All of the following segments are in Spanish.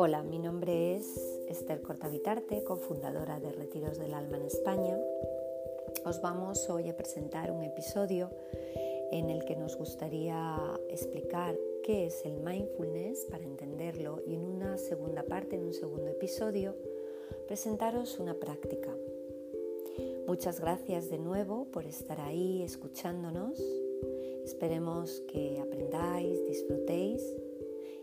Hola, mi nombre es Esther Cortavitarte, cofundadora de Retiros del Alma en España. Os vamos hoy a presentar un episodio en el que nos gustaría explicar qué es el mindfulness para entenderlo y en una segunda parte, en un segundo episodio, presentaros una práctica. Muchas gracias de nuevo por estar ahí escuchándonos. Esperemos que aprendáis, disfrutéis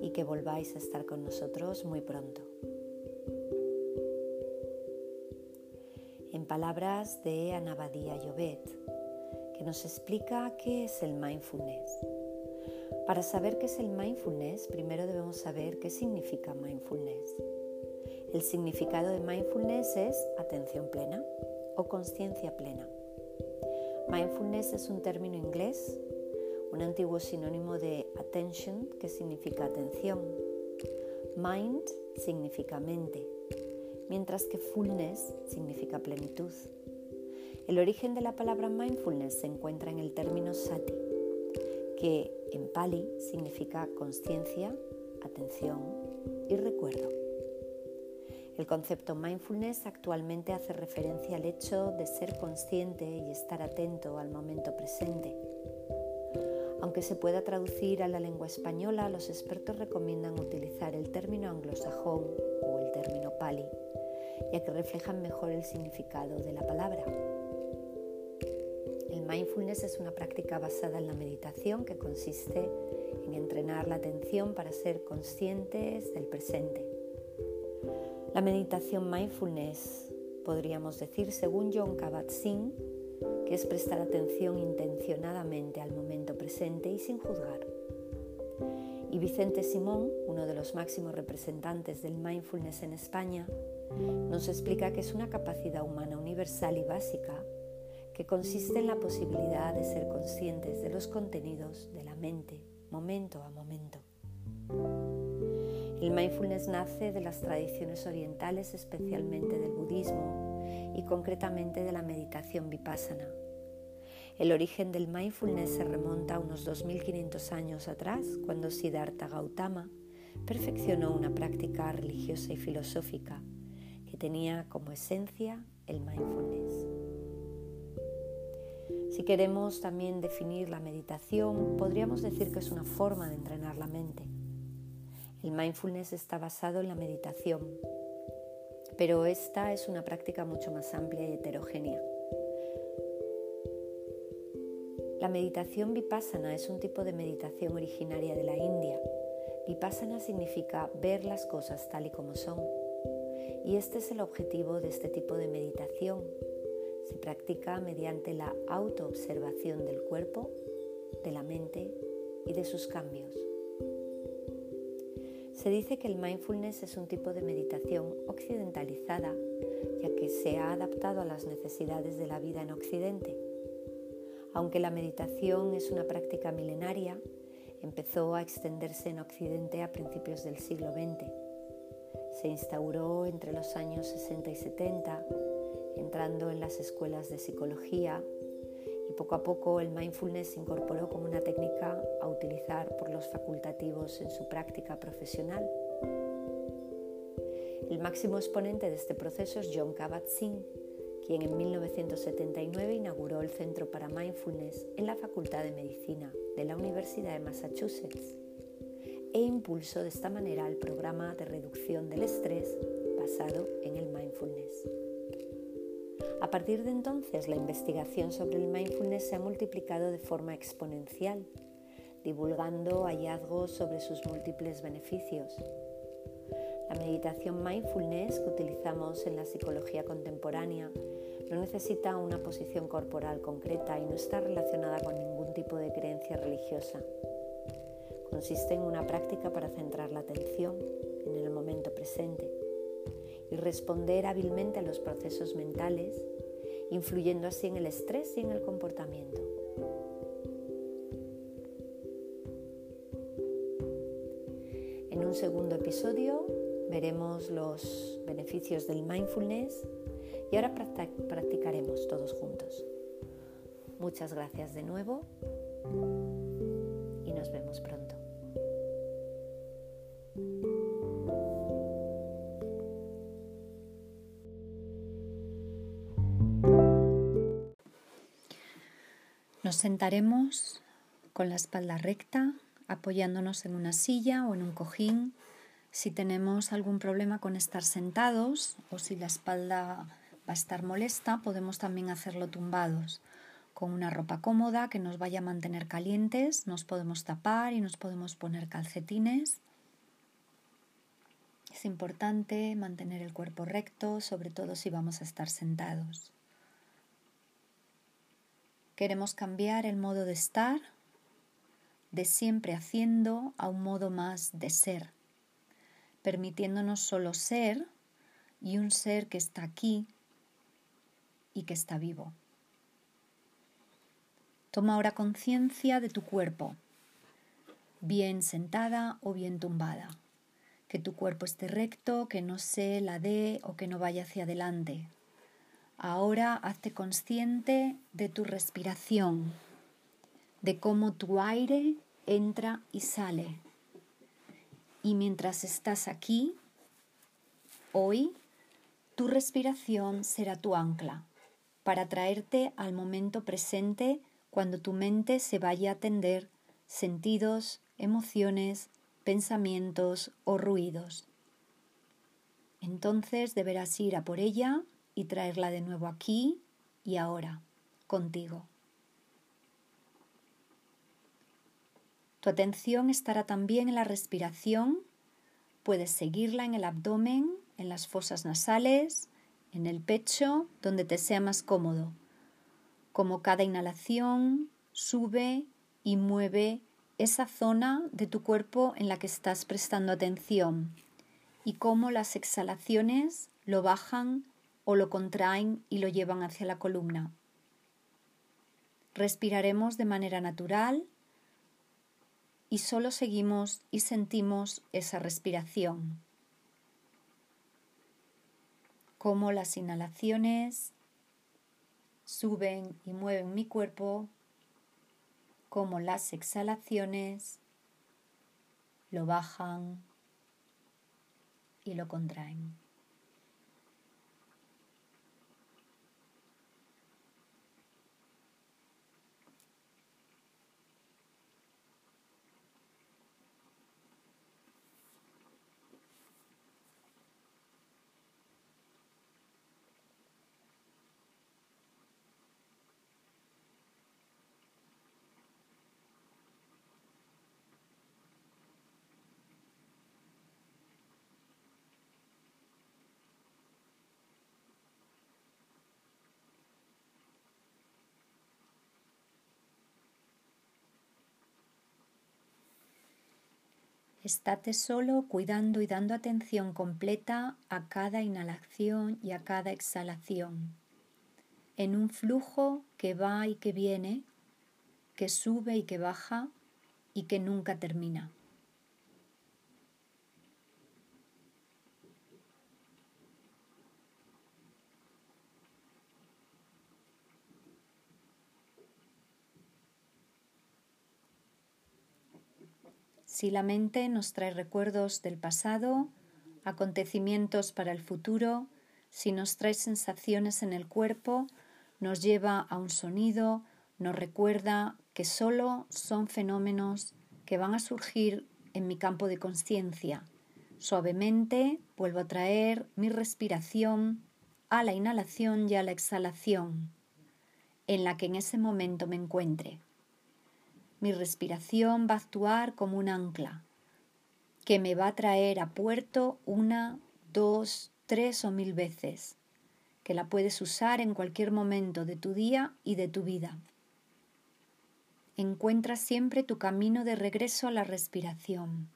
y que volváis a estar con nosotros muy pronto. En palabras de Anabadía Llobet, que nos explica qué es el mindfulness. Para saber qué es el mindfulness, primero debemos saber qué significa mindfulness. El significado de mindfulness es atención plena o conciencia plena. Mindfulness es un término inglés un antiguo sinónimo de attention, que significa atención. Mind significa mente, mientras que fullness significa plenitud. El origen de la palabra mindfulness se encuentra en el término sati, que en pali significa conciencia, atención y recuerdo. El concepto mindfulness actualmente hace referencia al hecho de ser consciente y estar atento al momento presente aunque se pueda traducir a la lengua española, los expertos recomiendan utilizar el término anglosajón o el término pali, ya que reflejan mejor el significado de la palabra. El mindfulness es una práctica basada en la meditación que consiste en entrenar la atención para ser conscientes del presente. La meditación mindfulness, podríamos decir, según John Kabat-Zinn, que es prestar atención intencionadamente al momento y sin juzgar. Y Vicente Simón, uno de los máximos representantes del mindfulness en España, nos explica que es una capacidad humana universal y básica que consiste en la posibilidad de ser conscientes de los contenidos de la mente momento a momento. El mindfulness nace de las tradiciones orientales, especialmente del budismo, y concretamente de la meditación vipassana. El origen del mindfulness se remonta a unos 2500 años atrás, cuando Siddhartha Gautama perfeccionó una práctica religiosa y filosófica que tenía como esencia el mindfulness. Si queremos también definir la meditación, podríamos decir que es una forma de entrenar la mente. El mindfulness está basado en la meditación, pero esta es una práctica mucho más amplia y heterogénea. La meditación vipassana es un tipo de meditación originaria de la India. Vipassana significa ver las cosas tal y como son. Y este es el objetivo de este tipo de meditación. Se practica mediante la autoobservación del cuerpo, de la mente y de sus cambios. Se dice que el mindfulness es un tipo de meditación occidentalizada, ya que se ha adaptado a las necesidades de la vida en Occidente. Aunque la meditación es una práctica milenaria, empezó a extenderse en Occidente a principios del siglo XX. Se instauró entre los años 60 y 70, entrando en las escuelas de psicología, y poco a poco el mindfulness se incorporó como una técnica a utilizar por los facultativos en su práctica profesional. El máximo exponente de este proceso es John Kabat-Zinn, quien en 1979 inauguró el Centro para Mindfulness en la Facultad de Medicina de la Universidad de Massachusetts e impulsó de esta manera el programa de reducción del estrés basado en el mindfulness. A partir de entonces, la investigación sobre el mindfulness se ha multiplicado de forma exponencial, divulgando hallazgos sobre sus múltiples beneficios. La meditación mindfulness que utilizamos en la psicología contemporánea no necesita una posición corporal concreta y no está relacionada con ningún tipo de creencia religiosa. Consiste en una práctica para centrar la atención en el momento presente y responder hábilmente a los procesos mentales, influyendo así en el estrés y en el comportamiento. En un segundo episodio veremos los beneficios del mindfulness y ahora practicaremos todos juntos. Muchas gracias de nuevo y nos vemos pronto. Nos sentaremos con la espalda recta, apoyándonos en una silla o en un cojín. Si tenemos algún problema con estar sentados o si la espalda va a estar molesta, podemos también hacerlo tumbados. Con una ropa cómoda que nos vaya a mantener calientes, nos podemos tapar y nos podemos poner calcetines. Es importante mantener el cuerpo recto, sobre todo si vamos a estar sentados. Queremos cambiar el modo de estar, de siempre haciendo, a un modo más de ser, permitiéndonos solo ser y un ser que está aquí y que está vivo. Toma ahora conciencia de tu cuerpo, bien sentada o bien tumbada. Que tu cuerpo esté recto, que no se la dé o que no vaya hacia adelante, Ahora hazte consciente de tu respiración, de cómo tu aire entra y sale. Y mientras estás aquí, hoy, tu respiración será tu ancla para traerte al momento presente cuando tu mente se vaya a atender sentidos, emociones, pensamientos o ruidos. Entonces deberás ir a por ella y traerla de nuevo aquí y ahora, contigo. Tu atención estará también en la respiración. Puedes seguirla en el abdomen, en las fosas nasales, en el pecho, donde te sea más cómodo. Como cada inhalación sube y mueve esa zona de tu cuerpo en la que estás prestando atención y cómo las exhalaciones lo bajan o lo contraen y lo llevan hacia la columna. Respiraremos de manera natural y solo seguimos y sentimos esa respiración. Como las inhalaciones suben y mueven mi cuerpo, como las exhalaciones lo bajan y lo contraen. Estate solo cuidando y dando atención completa a cada inhalación y a cada exhalación, en un flujo que va y que viene, que sube y que baja y que nunca termina. Si la mente nos trae recuerdos del pasado, acontecimientos para el futuro, si nos trae sensaciones en el cuerpo, nos lleva a un sonido, nos recuerda que solo son fenómenos que van a surgir en mi campo de conciencia. Suavemente vuelvo a traer mi respiración a la inhalación y a la exhalación, en la que en ese momento me encuentre. Mi respiración va a actuar como un ancla que me va a traer a puerto una, dos, tres o mil veces, que la puedes usar en cualquier momento de tu día y de tu vida. Encuentra siempre tu camino de regreso a la respiración.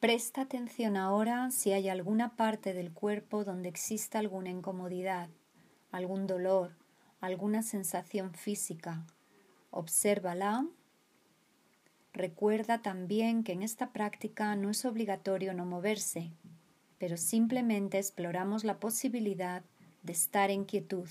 Presta atención ahora si hay alguna parte del cuerpo donde exista alguna incomodidad, algún dolor, alguna sensación física. Obsérvala recuerda también que en esta práctica no es obligatorio no moverse, pero simplemente exploramos la posibilidad de estar en quietud.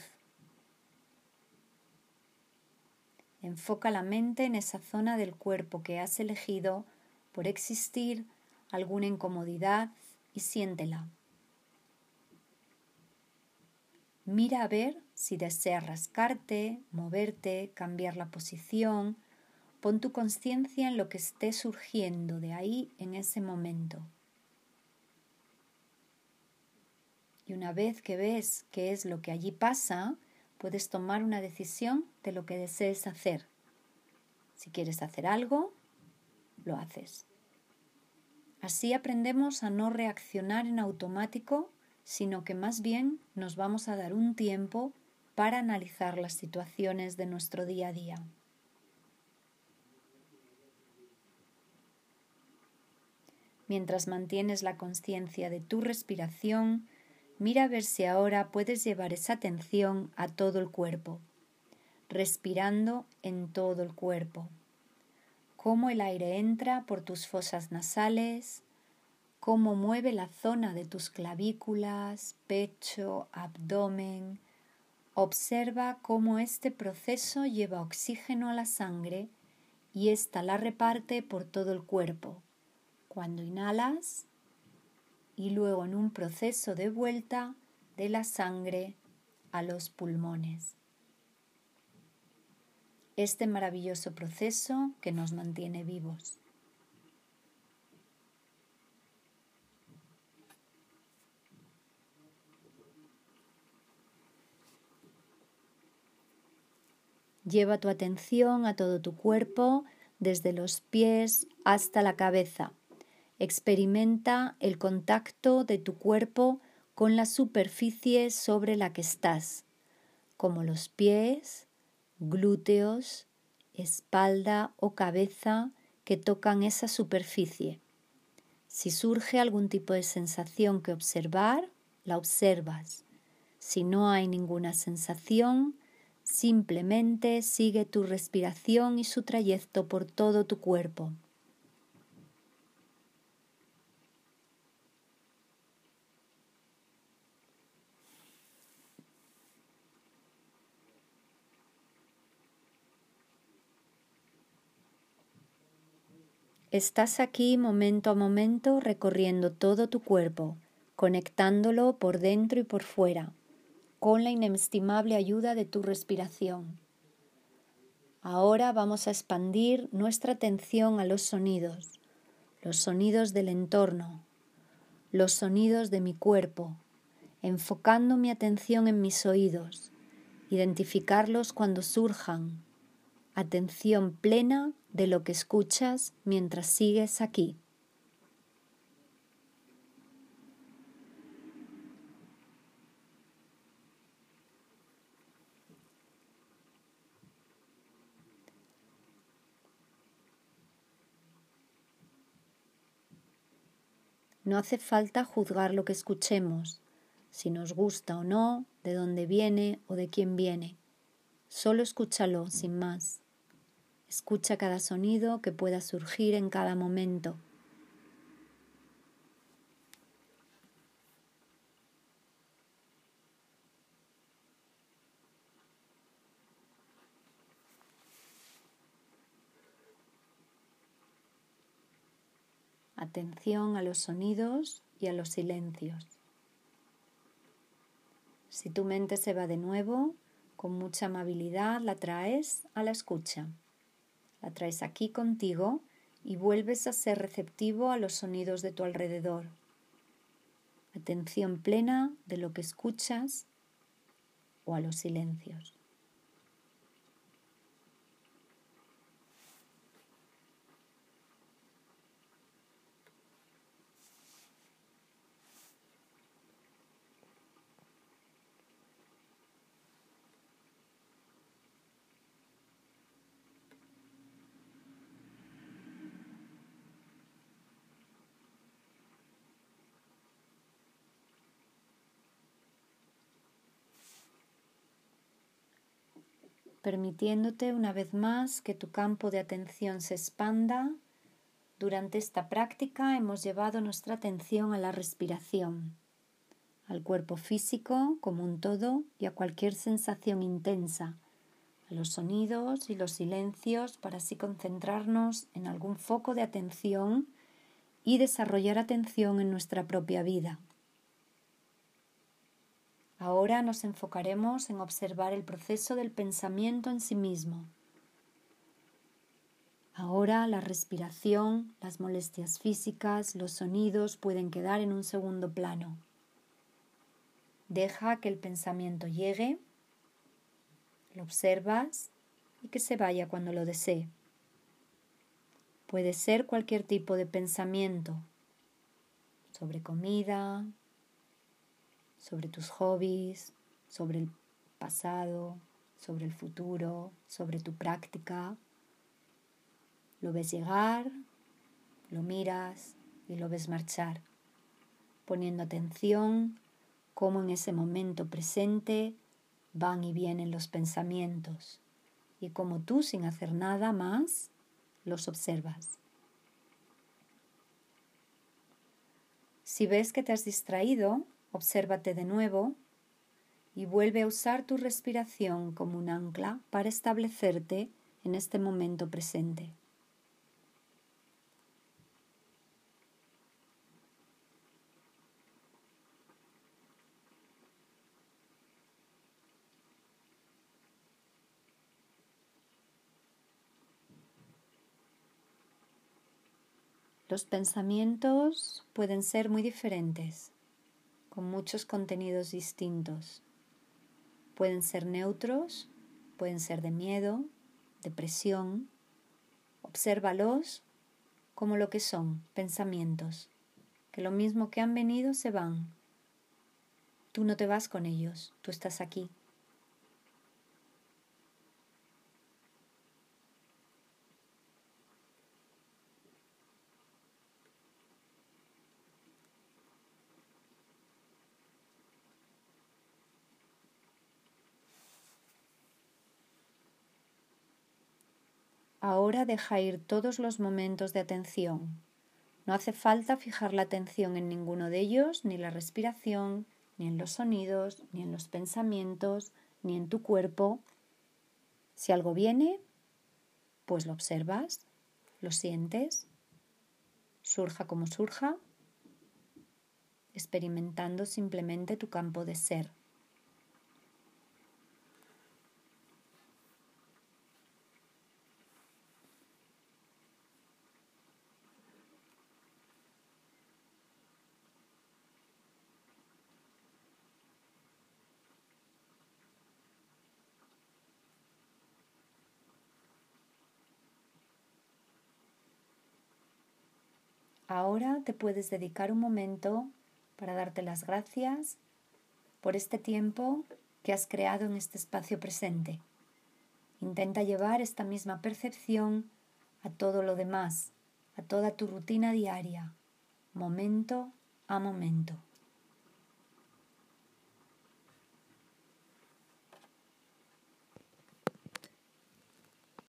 Enfoca la mente en esa zona del cuerpo que has elegido por existir alguna incomodidad y siéntela. Mira a ver si deseas rascarte, moverte, cambiar la posición. Pon tu conciencia en lo que esté surgiendo de ahí en ese momento. Y una vez que ves qué es lo que allí pasa, puedes tomar una decisión de lo que desees hacer. Si quieres hacer algo, lo haces. Así aprendemos a no reaccionar en automático, sino que más bien nos vamos a dar un tiempo para analizar las situaciones de nuestro día a día. Mientras mantienes la conciencia de tu respiración, mira a ver si ahora puedes llevar esa atención a todo el cuerpo, respirando en todo el cuerpo cómo el aire entra por tus fosas nasales, cómo mueve la zona de tus clavículas, pecho, abdomen. Observa cómo este proceso lleva oxígeno a la sangre y ésta la reparte por todo el cuerpo. Cuando inhalas y luego en un proceso de vuelta de la sangre a los pulmones este maravilloso proceso que nos mantiene vivos. Lleva tu atención a todo tu cuerpo, desde los pies hasta la cabeza. Experimenta el contacto de tu cuerpo con la superficie sobre la que estás, como los pies, glúteos, espalda o cabeza que tocan esa superficie. Si surge algún tipo de sensación que observar, la observas. Si no hay ninguna sensación, simplemente sigue tu respiración y su trayecto por todo tu cuerpo. Estás aquí momento a momento recorriendo todo tu cuerpo, conectándolo por dentro y por fuera, con la inestimable ayuda de tu respiración. Ahora vamos a expandir nuestra atención a los sonidos, los sonidos del entorno, los sonidos de mi cuerpo, enfocando mi atención en mis oídos, identificarlos cuando surjan, atención plena de lo que escuchas mientras sigues aquí. No hace falta juzgar lo que escuchemos, si nos gusta o no, de dónde viene o de quién viene. Solo escúchalo sin más. Escucha cada sonido que pueda surgir en cada momento. Atención a los sonidos y a los silencios. Si tu mente se va de nuevo, con mucha amabilidad la traes a la escucha. La traes aquí contigo y vuelves a ser receptivo a los sonidos de tu alrededor. Atención plena de lo que escuchas o a los silencios. Permitiéndote una vez más que tu campo de atención se expanda. Durante esta práctica hemos llevado nuestra atención a la respiración, al cuerpo físico como un todo y a cualquier sensación intensa, a los sonidos y los silencios para así concentrarnos en algún foco de atención y desarrollar atención en nuestra propia vida. Ahora nos enfocaremos en observar el proceso del pensamiento en sí mismo. Ahora la respiración, las molestias físicas, los sonidos pueden quedar en un segundo plano. Deja que el pensamiento llegue, lo observas y que se vaya cuando lo desee. Puede ser cualquier tipo de pensamiento sobre comida, sobre tus hobbies, sobre el pasado, sobre el futuro, sobre tu práctica. Lo ves llegar, lo miras y lo ves marchar, poniendo atención cómo en ese momento presente van y vienen los pensamientos y cómo tú sin hacer nada más los observas. Si ves que te has distraído, Obsérvate de nuevo y vuelve a usar tu respiración como un ancla para establecerte en este momento presente. Los pensamientos pueden ser muy diferentes con muchos contenidos distintos. Pueden ser neutros, pueden ser de miedo, depresión. Obsérvalos como lo que son, pensamientos, que lo mismo que han venido se van. Tú no te vas con ellos, tú estás aquí. Ahora deja ir todos los momentos de atención. No hace falta fijar la atención en ninguno de ellos, ni la respiración, ni en los sonidos, ni en los pensamientos, ni en tu cuerpo. Si algo viene, pues lo observas, lo sientes, surja como surja, experimentando simplemente tu campo de ser. Ahora te puedes dedicar un momento para darte las gracias por este tiempo que has creado en este espacio presente. Intenta llevar esta misma percepción a todo lo demás, a toda tu rutina diaria, momento a momento.